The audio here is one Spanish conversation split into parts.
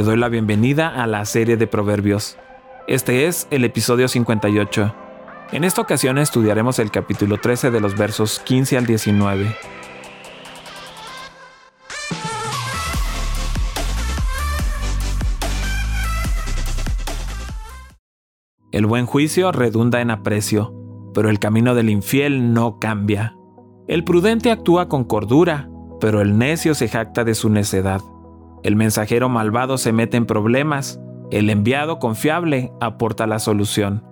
Te doy la bienvenida a la serie de Proverbios. Este es el episodio 58. En esta ocasión estudiaremos el capítulo 13 de los versos 15 al 19. El buen juicio redunda en aprecio, pero el camino del infiel no cambia. El prudente actúa con cordura, pero el necio se jacta de su necedad. El mensajero malvado se mete en problemas, el enviado confiable aporta la solución.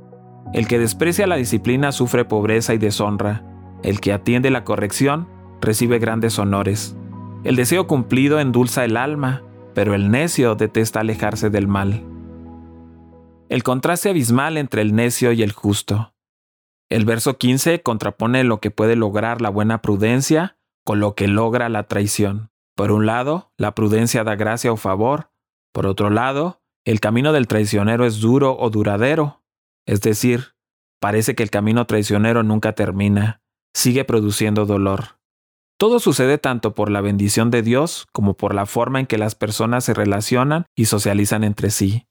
El que desprecia la disciplina sufre pobreza y deshonra. El que atiende la corrección recibe grandes honores. El deseo cumplido endulza el alma, pero el necio detesta alejarse del mal. El contraste abismal entre el necio y el justo. El verso 15 contrapone lo que puede lograr la buena prudencia con lo que logra la traición. Por un lado, la prudencia da gracia o favor. Por otro lado, el camino del traicionero es duro o duradero. Es decir, parece que el camino traicionero nunca termina, sigue produciendo dolor. Todo sucede tanto por la bendición de Dios como por la forma en que las personas se relacionan y socializan entre sí.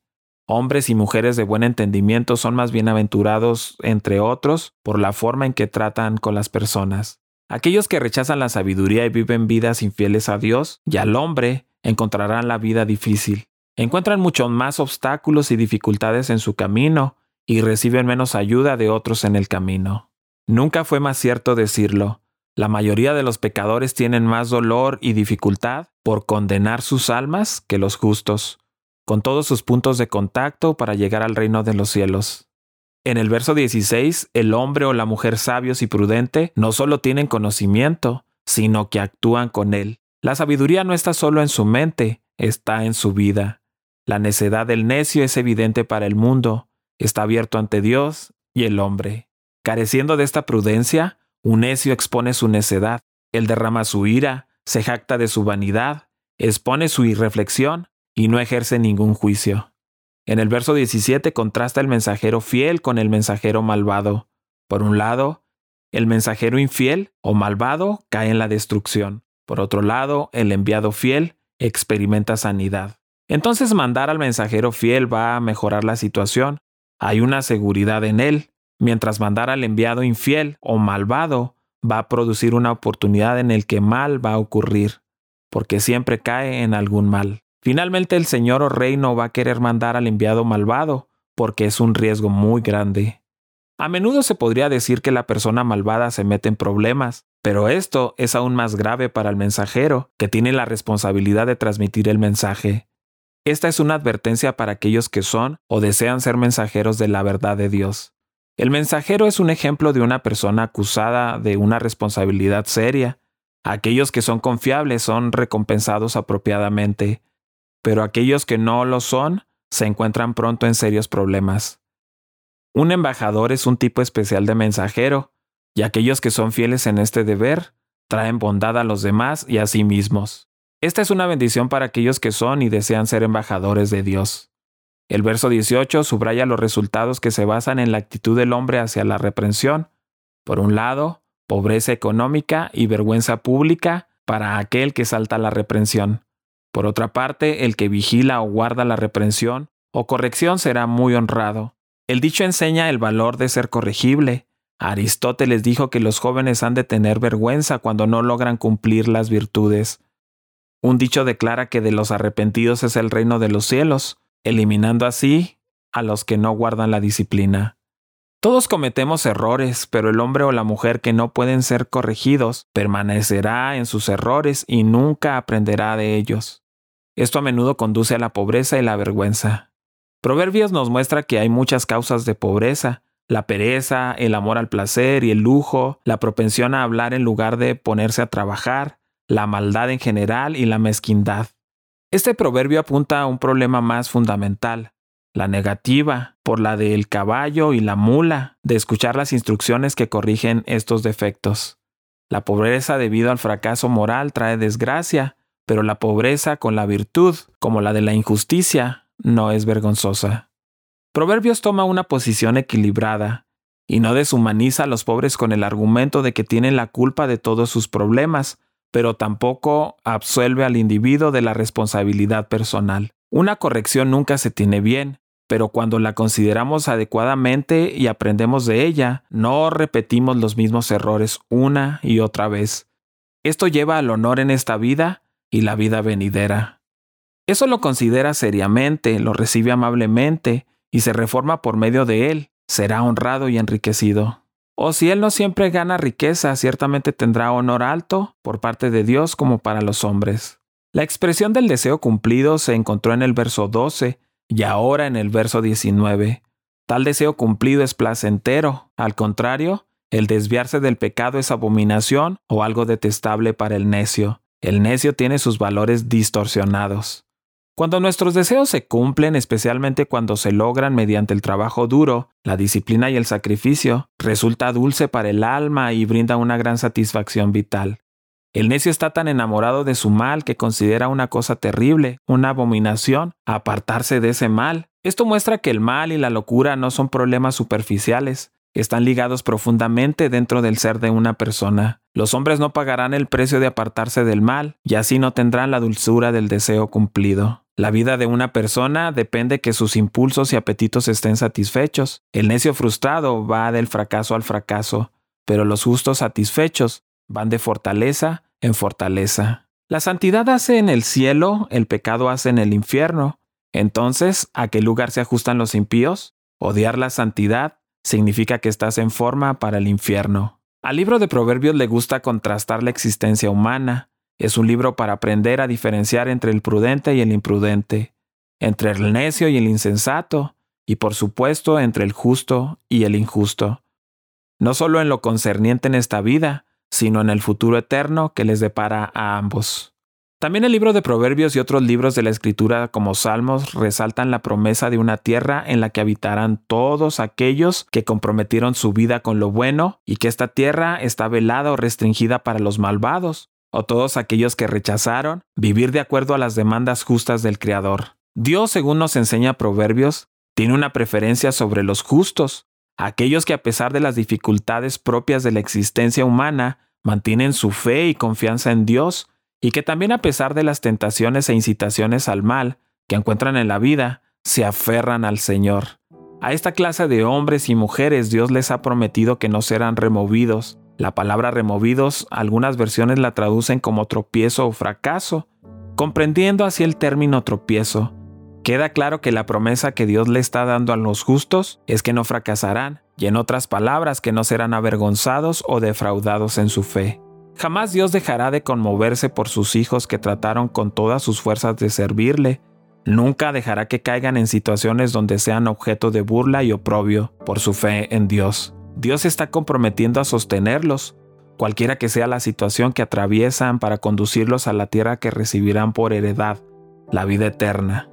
Hombres y mujeres de buen entendimiento son más bienaventurados, entre otros, por la forma en que tratan con las personas. Aquellos que rechazan la sabiduría y viven vidas infieles a Dios y al hombre encontrarán la vida difícil. Encuentran muchos más obstáculos y dificultades en su camino y reciben menos ayuda de otros en el camino. Nunca fue más cierto decirlo. La mayoría de los pecadores tienen más dolor y dificultad por condenar sus almas que los justos con todos sus puntos de contacto para llegar al reino de los cielos. En el verso 16, el hombre o la mujer sabios y prudente no solo tienen conocimiento, sino que actúan con él. La sabiduría no está solo en su mente, está en su vida. La necedad del necio es evidente para el mundo, está abierto ante Dios y el hombre. Careciendo de esta prudencia, un necio expone su necedad, él derrama su ira, se jacta de su vanidad, expone su irreflexión y no ejerce ningún juicio. En el verso 17 contrasta el mensajero fiel con el mensajero malvado. Por un lado, el mensajero infiel o malvado cae en la destrucción. Por otro lado, el enviado fiel experimenta sanidad. Entonces mandar al mensajero fiel va a mejorar la situación. Hay una seguridad en él, mientras mandar al enviado infiel o malvado va a producir una oportunidad en el que mal va a ocurrir, porque siempre cae en algún mal. Finalmente el señor o rey no va a querer mandar al enviado malvado, porque es un riesgo muy grande. A menudo se podría decir que la persona malvada se mete en problemas, pero esto es aún más grave para el mensajero, que tiene la responsabilidad de transmitir el mensaje. Esta es una advertencia para aquellos que son o desean ser mensajeros de la verdad de Dios. El mensajero es un ejemplo de una persona acusada de una responsabilidad seria. Aquellos que son confiables son recompensados apropiadamente, pero aquellos que no lo son se encuentran pronto en serios problemas. Un embajador es un tipo especial de mensajero, y aquellos que son fieles en este deber traen bondad a los demás y a sí mismos. Esta es una bendición para aquellos que son y desean ser embajadores de Dios. El verso 18 subraya los resultados que se basan en la actitud del hombre hacia la reprensión. Por un lado, pobreza económica y vergüenza pública para aquel que salta la reprensión. Por otra parte, el que vigila o guarda la reprensión o corrección será muy honrado. El dicho enseña el valor de ser corregible. Aristóteles dijo que los jóvenes han de tener vergüenza cuando no logran cumplir las virtudes. Un dicho declara que de los arrepentidos es el reino de los cielos, eliminando así a los que no guardan la disciplina. Todos cometemos errores, pero el hombre o la mujer que no pueden ser corregidos permanecerá en sus errores y nunca aprenderá de ellos. Esto a menudo conduce a la pobreza y la vergüenza. Proverbios nos muestra que hay muchas causas de pobreza, la pereza, el amor al placer y el lujo, la propensión a hablar en lugar de ponerse a trabajar, la maldad en general y la mezquindad. Este proverbio apunta a un problema más fundamental, la negativa, por la del caballo y la mula, de escuchar las instrucciones que corrigen estos defectos. La pobreza debido al fracaso moral trae desgracia, pero la pobreza con la virtud, como la de la injusticia, no es vergonzosa. Proverbios toma una posición equilibrada, y no deshumaniza a los pobres con el argumento de que tienen la culpa de todos sus problemas, pero tampoco absuelve al individuo de la responsabilidad personal. Una corrección nunca se tiene bien, pero cuando la consideramos adecuadamente y aprendemos de ella, no repetimos los mismos errores una y otra vez. Esto lleva al honor en esta vida y la vida venidera. Eso lo considera seriamente, lo recibe amablemente y se reforma por medio de él, será honrado y enriquecido. O si él no siempre gana riqueza, ciertamente tendrá honor alto por parte de Dios como para los hombres. La expresión del deseo cumplido se encontró en el verso 12 y ahora en el verso 19. Tal deseo cumplido es placentero, al contrario, el desviarse del pecado es abominación o algo detestable para el necio. El necio tiene sus valores distorsionados. Cuando nuestros deseos se cumplen, especialmente cuando se logran mediante el trabajo duro, la disciplina y el sacrificio, resulta dulce para el alma y brinda una gran satisfacción vital. El necio está tan enamorado de su mal que considera una cosa terrible, una abominación, apartarse de ese mal. Esto muestra que el mal y la locura no son problemas superficiales, están ligados profundamente dentro del ser de una persona. Los hombres no pagarán el precio de apartarse del mal, y así no tendrán la dulzura del deseo cumplido. La vida de una persona depende que sus impulsos y apetitos estén satisfechos. El necio frustrado va del fracaso al fracaso, pero los justos satisfechos van de fortaleza en fortaleza. La santidad hace en el cielo, el pecado hace en el infierno. Entonces, ¿a qué lugar se ajustan los impíos? Odiar la santidad significa que estás en forma para el infierno. Al libro de Proverbios le gusta contrastar la existencia humana. Es un libro para aprender a diferenciar entre el prudente y el imprudente, entre el necio y el insensato, y por supuesto entre el justo y el injusto. No solo en lo concerniente en esta vida, sino en el futuro eterno que les depara a ambos. También el libro de Proverbios y otros libros de la Escritura como Salmos resaltan la promesa de una tierra en la que habitarán todos aquellos que comprometieron su vida con lo bueno y que esta tierra está velada o restringida para los malvados, o todos aquellos que rechazaron vivir de acuerdo a las demandas justas del Creador. Dios, según nos enseña Proverbios, tiene una preferencia sobre los justos, aquellos que a pesar de las dificultades propias de la existencia humana, mantienen su fe y confianza en Dios, y que también a pesar de las tentaciones e incitaciones al mal que encuentran en la vida, se aferran al Señor. A esta clase de hombres y mujeres Dios les ha prometido que no serán removidos. La palabra removidos algunas versiones la traducen como tropiezo o fracaso, comprendiendo así el término tropiezo. Queda claro que la promesa que Dios le está dando a los justos es que no fracasarán, y en otras palabras que no serán avergonzados o defraudados en su fe. Jamás Dios dejará de conmoverse por sus hijos que trataron con todas sus fuerzas de servirle. Nunca dejará que caigan en situaciones donde sean objeto de burla y oprobio por su fe en Dios. Dios está comprometiendo a sostenerlos, cualquiera que sea la situación que atraviesan para conducirlos a la tierra que recibirán por heredad, la vida eterna.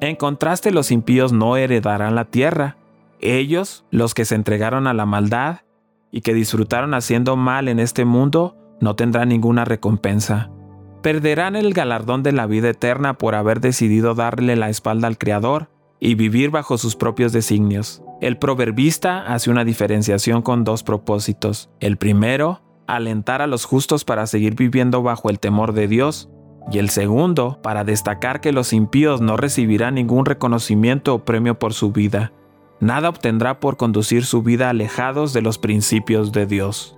En contraste, los impíos no heredarán la tierra. Ellos, los que se entregaron a la maldad y que disfrutaron haciendo mal en este mundo, no tendrán ninguna recompensa. Perderán el galardón de la vida eterna por haber decidido darle la espalda al Creador y vivir bajo sus propios designios. El proverbista hace una diferenciación con dos propósitos. El primero, alentar a los justos para seguir viviendo bajo el temor de Dios, y el segundo, para destacar que los impíos no recibirán ningún reconocimiento o premio por su vida. Nada obtendrá por conducir su vida alejados de los principios de Dios.